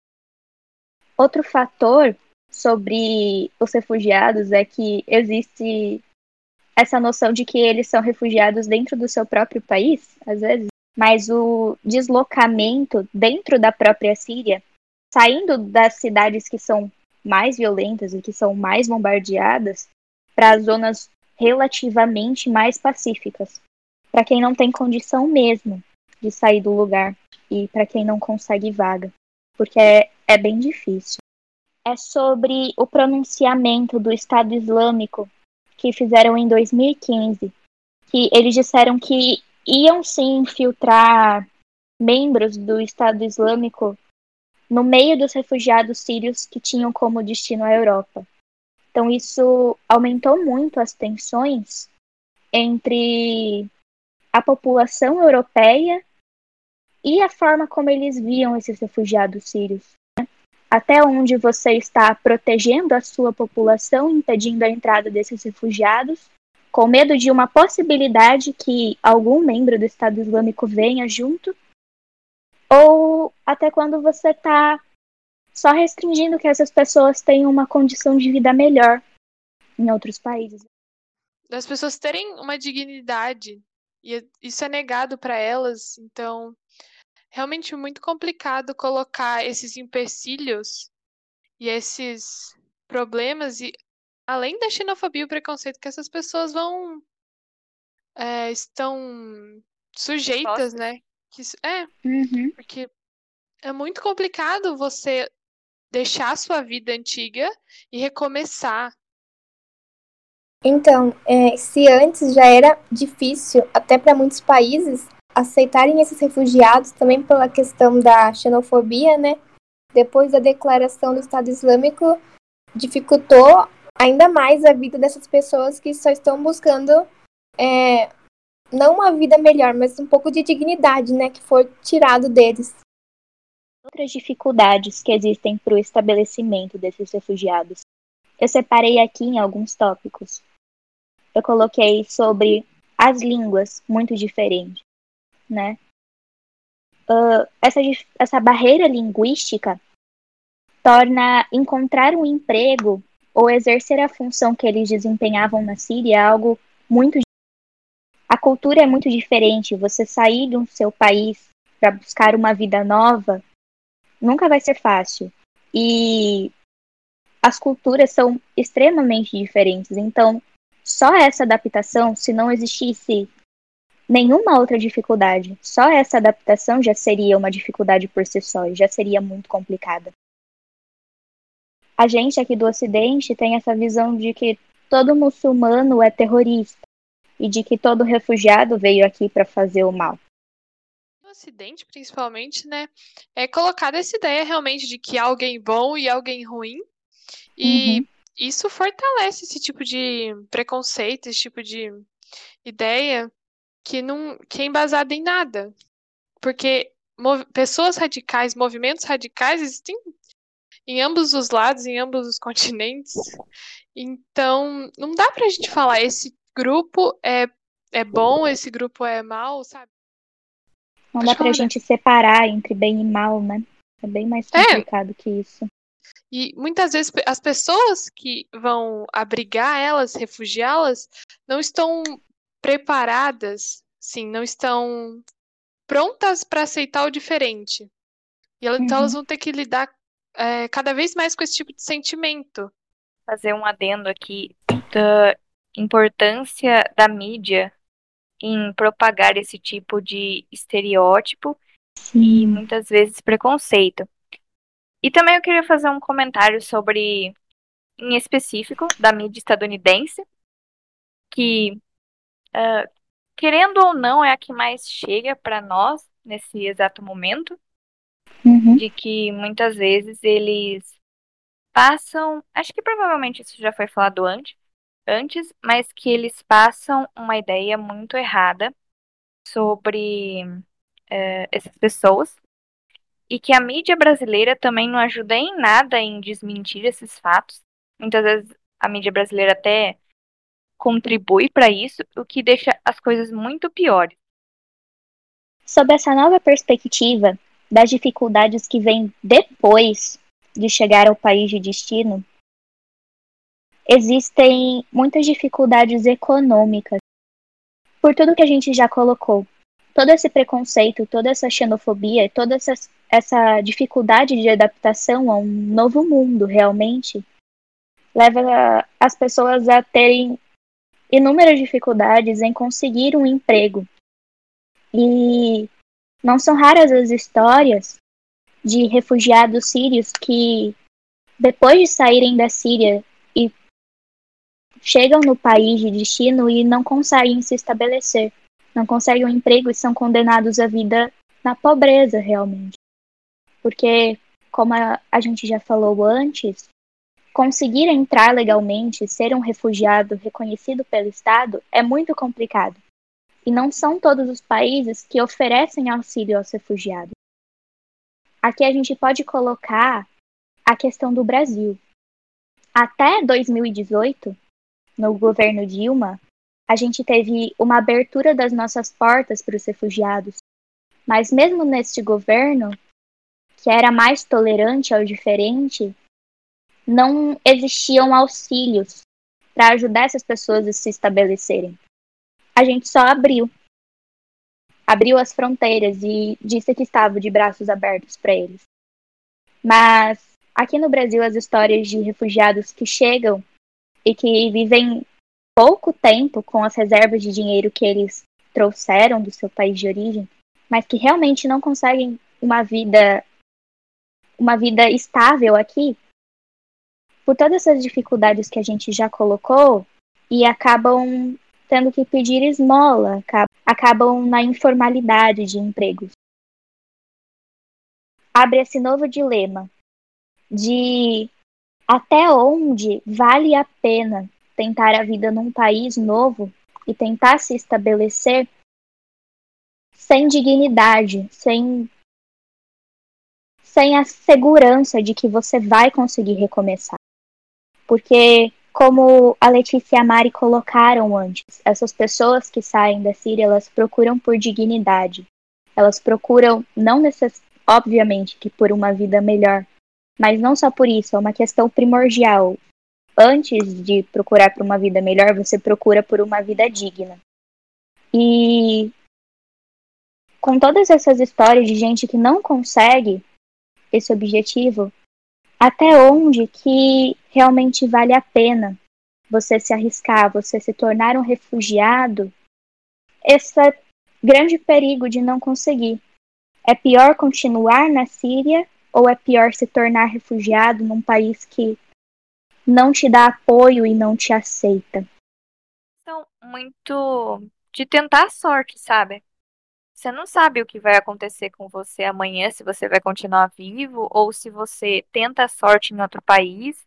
Outro fator sobre os refugiados é que existe essa noção de que eles são refugiados dentro do seu próprio país, às vezes, mas o deslocamento dentro da própria Síria, saindo das cidades que são mais violentas e que são mais bombardeadas, para zonas relativamente mais pacíficas, para quem não tem condição mesmo de sair do lugar e para quem não consegue vaga, porque é, é bem difícil. É sobre o pronunciamento do Estado Islâmico que fizeram em 2015, que eles disseram que iam sim infiltrar membros do Estado Islâmico no meio dos refugiados sírios que tinham como destino a Europa. Então isso aumentou muito as tensões entre a população europeia e a forma como eles viam esses refugiados sírios. Até onde você está protegendo a sua população, impedindo a entrada desses refugiados, com medo de uma possibilidade que algum membro do Estado Islâmico venha junto, ou até quando você está só restringindo que essas pessoas tenham uma condição de vida melhor em outros países. Das pessoas terem uma dignidade e isso é negado para elas, então realmente muito complicado colocar esses empecilhos e esses problemas e além da xenofobia e o preconceito que essas pessoas vão é, estão sujeitas, Expostas. né? Que isso- é, Uhum. porque é muito complicado você deixar a sua vida antiga e recomeçar. Então, é, se antes já era difícil, até para muitos países, aceitarem esses refugiados, também pela questão da xenofobia, né? Depois da declaração do Estado Islâmico, dificultou ainda mais a vida dessas pessoas que só estão buscando é, não uma vida melhor, mas um pouco de dignidade, né? Que foi tirado deles. outras dificuldades que existem para o estabelecimento desses refugiados. Eu separei aqui em alguns tópicos. Eu coloquei sobre as línguas muito diferentes, né? Ah, essa, essa barreira linguística torna encontrar um emprego ou exercer a função que eles desempenhavam na Síria algo muito a cultura é muito diferente. Você sair do seu país para buscar uma vida nova nunca vai ser fácil. E as culturas são extremamente diferentes. Então, só essa adaptação, se não existisse nenhuma outra dificuldade, só essa adaptação já seria uma dificuldade por si só e já seria muito complicada. A gente aqui do Ocidente tem essa visão de que todo muçulmano é terrorista e de que todo refugiado veio aqui para fazer o mal. Ocidente, principalmente, né, é colocada essa ideia realmente de que há alguém bom e alguém ruim. E uhum. isso fortalece esse tipo de preconceito, esse tipo de ideia que não que é embasada em nada. Porque pessoas radicais, movimentos radicais existem em ambos os lados, em ambos os continentes. Então, não dá pra gente falar esse grupo é, é bom, esse grupo é mal, sabe? Não Pode dá pra gente separar entre bem e mal, né? É bem mais é. complicado é. que isso. E muitas vezes as pessoas que vão abrigar elas, refugiá-las, não estão preparadas, sim, não estão prontas para aceitar o diferente. E então uhum. elas vão ter que lidar é, cada vez mais com esse tipo de sentimento. Fazer um adendo aqui da importância da mídia em propagar esse tipo de estereótipo Sim. e muitas vezes preconceito. E também eu queria fazer um comentário sobre, em específico, da mídia estadunidense, que, uh, querendo ou não, é a que mais chega para nós nesse exato momento, uhum. de que muitas vezes eles passam, acho que provavelmente isso já foi falado antes, antes, mas que eles passam uma ideia muito errada sobre uh, essas pessoas e que a mídia brasileira também não ajuda em nada em desmentir esses fatos. Muitas vezes a mídia brasileira até contribui para isso, o que deixa as coisas muito piores. Sob essa nova perspectiva das dificuldades que vêm depois de chegar ao país de destino, existem muitas dificuldades econômicas. Por tudo que a gente já colocou, todo esse preconceito, toda essa xenofobia, toda essa, essa dificuldade de adaptação a um novo mundo realmente leva as pessoas a terem inúmeras dificuldades em conseguir um emprego. E não são raras as histórias de refugiados sírios que, depois de saírem da Síria e chegam no país de destino e não conseguem se estabelecer não conseguem um emprego e são condenados à vida na pobreza, realmente. Porque, como a, a gente já falou antes, conseguir entrar legalmente, ser um refugiado reconhecido pelo Estado, é muito complicado. E não são todos os países que oferecem auxílio aos refugiados. Aqui a gente pode colocar a questão do Brasil. Até 2018, no governo Dilma, a gente teve uma abertura das nossas portas para os refugiados. Mas mesmo neste governo, que era mais tolerante ao diferente, não existiam auxílios para ajudar essas pessoas a se estabelecerem. A gente só abriu. Abriu as fronteiras e disse que estava de braços abertos para eles. Mas aqui no Brasil, as histórias de refugiados que chegam e que vivem pouco tempo com as reservas de dinheiro que eles trouxeram do seu país de origem, mas que realmente não conseguem uma vida uma vida estável aqui, por todas essas dificuldades que a gente já colocou e acabam tendo que pedir esmola, acabam na informalidade de empregos. Abre esse novo dilema de até onde vale a pena tentar a vida num país novo e tentar se estabelecer sem dignidade, sem sem a segurança de que você vai conseguir recomeçar. Porque como a Letícia e a Mari colocaram antes, essas pessoas que saem da Síria, elas procuram por dignidade. Elas procuram não necess... obviamente que por uma vida melhor, mas não só por isso, é uma questão primordial antes de procurar por uma vida melhor, você procura por uma vida digna. E com todas essas histórias de gente que não consegue esse objetivo, até onde que realmente vale a pena você se arriscar, você se tornar um refugiado, esse grande perigo de não conseguir. É pior continuar na Síria ou é pior se tornar refugiado num país que não te dá apoio e não te aceita. Então, muito de tentar a sorte, sabe? você não sabe o que vai acontecer com você amanhã, se você vai continuar vivo ou se você tenta a sorte em outro país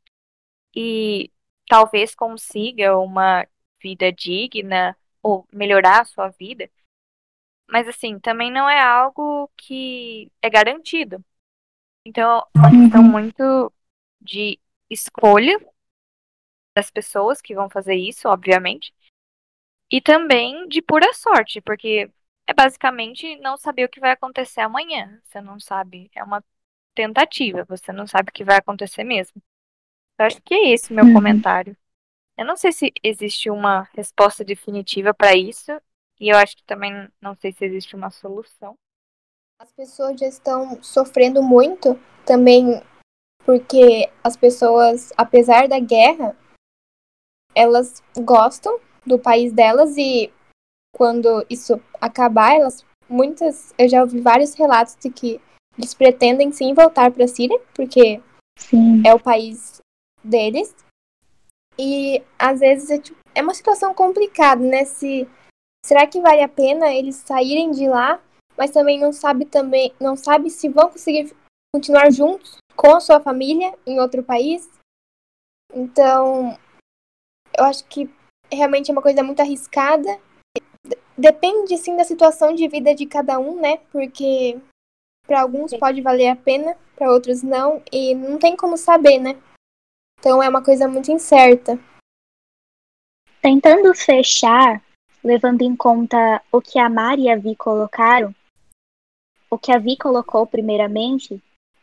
e talvez consiga uma vida digna ou melhorar a sua vida. Mas assim, também não é algo que é garantido. Então, é uma questão Uhum. muito de escolha das pessoas que vão fazer isso, obviamente. E também de pura sorte, porque é basicamente não saber o que vai acontecer amanhã. Você não sabe, é uma tentativa, você não sabe o que vai acontecer mesmo. Eu acho que é esse o meu Uhum. comentário. Eu não sei se existe uma resposta definitiva para isso, e eu acho que também não sei se existe uma solução. As pessoas já estão sofrendo muito também porque as pessoas, apesar da guerra, elas gostam do país delas e quando isso acabar, elas muitas, eu já ouvi vários relatos de que eles pretendem sim voltar para a Síria, porque Sim. é o país deles. E às vezes é, tipo, é uma situação complicada, né? Se será que vale a pena eles saírem de lá, mas também não sabe também, não sabe se vão conseguir continuar juntos com a sua família em outro país. Então, eu acho que realmente é uma coisa muito arriscada. Depende sim da situação de vida de cada um, né? Porque para alguns pode valer a pena, para outros não, e não tem como saber, né? Então é uma coisa muito incerta. Tentando fechar, levando em conta o que a Mari e a Vi colocaram, o que a Vi colocou primeiramente,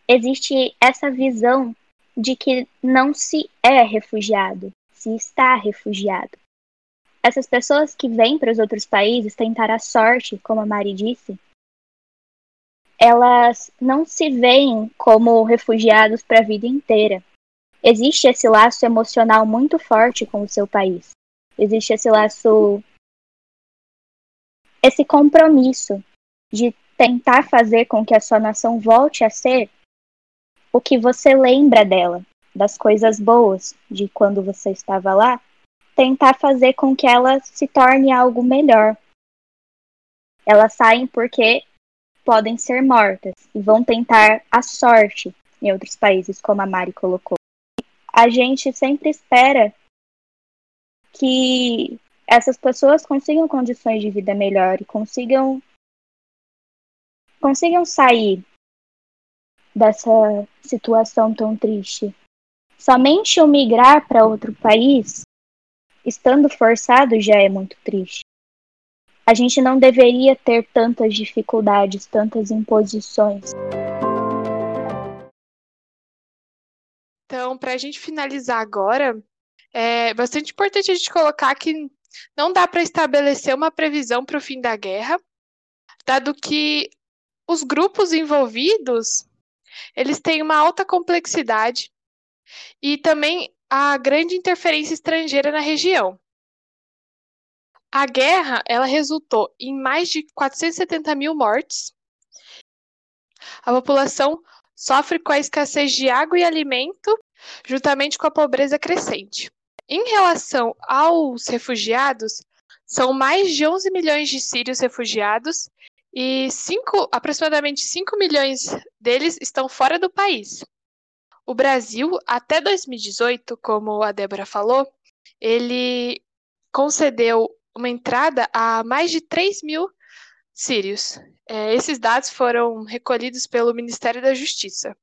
existe essa visão de que não se é refugiado, se está refugiado. Essas pessoas que vêm para os outros países tentar a sorte, como a Mari disse, elas não se veem como refugiados para a vida inteira. Existe esse laço emocional muito forte com o seu país. Existe esse laço, esse compromisso de tentar fazer com que a sua nação volte a ser o que você lembra dela, das coisas boas de quando você estava lá, tentar fazer com que ela se torne algo melhor. Elas saem porque podem ser mortas e vão tentar a sorte em outros países, como a Mari colocou. A gente sempre espera que essas pessoas consigam condições de vida melhor e consigam consigam sair dessa situação tão triste. Somente o migrar para outro país, estando forçado, já é muito triste. A gente não deveria ter tantas dificuldades, tantas imposições. Então, para a gente finalizar agora, é bastante importante a gente colocar que não dá para estabelecer uma previsão para o fim da guerra, dado que os grupos envolvidos eles têm uma alta complexidade e também a grande interferência estrangeira na região. A guerra ela resultou em mais de 470 mil mortes. A população sofre com a escassez de água e alimento, juntamente com a pobreza crescente. Em relação aos refugiados, são mais de 11 milhões de sírios refugiados e cinco, aproximadamente 5 milhões deles estão fora do país. O Brasil, até 2018, como a Débora falou, ele concedeu uma entrada a mais de 3 mil sírios. É, esses dados foram recolhidos pelo Ministério da Justiça.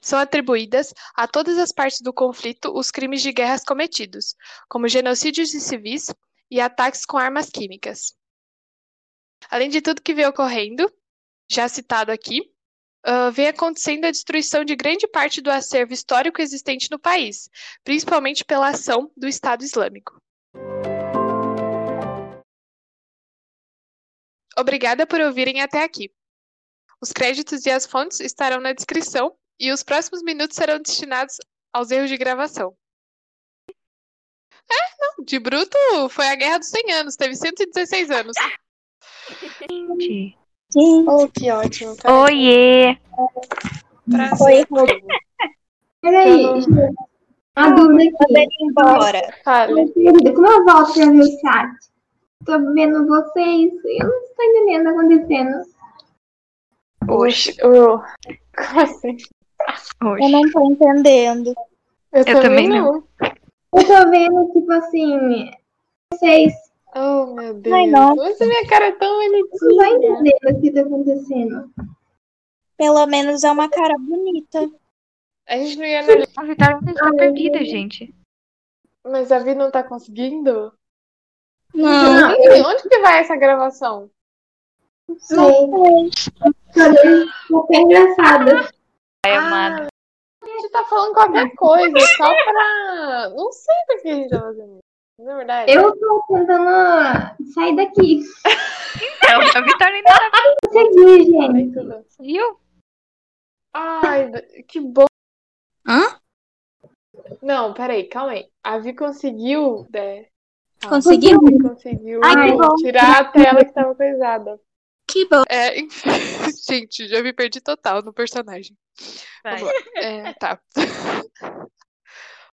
São atribuídas a todas as partes do conflito os crimes de guerras cometidos, como genocídios de civis e ataques com armas químicas. Além de tudo que vem ocorrendo, já citado aqui, uh, vem acontecendo a destruição de grande parte do acervo histórico existente no país, principalmente pela ação do Estado Islâmico. Obrigada por ouvirem até aqui. Os créditos e as fontes estarão na descrição e os próximos minutos serão destinados aos erros de gravação. É, não, de bruto foi a Guerra dos 100 Anos, teve 116 anos. Gente. Sim. Oh, que ótimo. Oiê! Prazer. Peraí, Eu gente. A dúvida aqui. Bora. Fale. Querida, como eu volto pra ver o chat? Tô vendo vocês e eu não estou entendendo o que tá acontecendo. Oh. Como assim? Eu não tô entendendo. Eu, também também não. não. Eu tô vendo, tipo assim, vocês Oh, meu Deus. Ai, não. Nossa, minha cara é tão não estão bonitinha. entendendo o que tá acontecendo. Pelo menos é uma cara bonita. A gente não ia analisar, A Vitória ainda está perdida, gente. mas a Vi não tá conseguindo? Não. Não, Onde, onde que vai essa gravação? não sei. Até engraçada. Ai, amada. A gente tá falando qualquer coisa, só pra. Não sei por que a gente tá fazendo. Não é verdade? Eu tô tentando sair daqui. Então, a Vitória ainda não Consegui, gente. Conseguiu. Ai, que bom. Hã? Não, peraí, calma aí. A Vi conseguiu. né? Calma. Conseguiu? Conseguiu Ai, que bom. tirar a tela que tava coisada. Que bom. É, enfim, gente, já me perdi total no personagem. Vai. É, tá.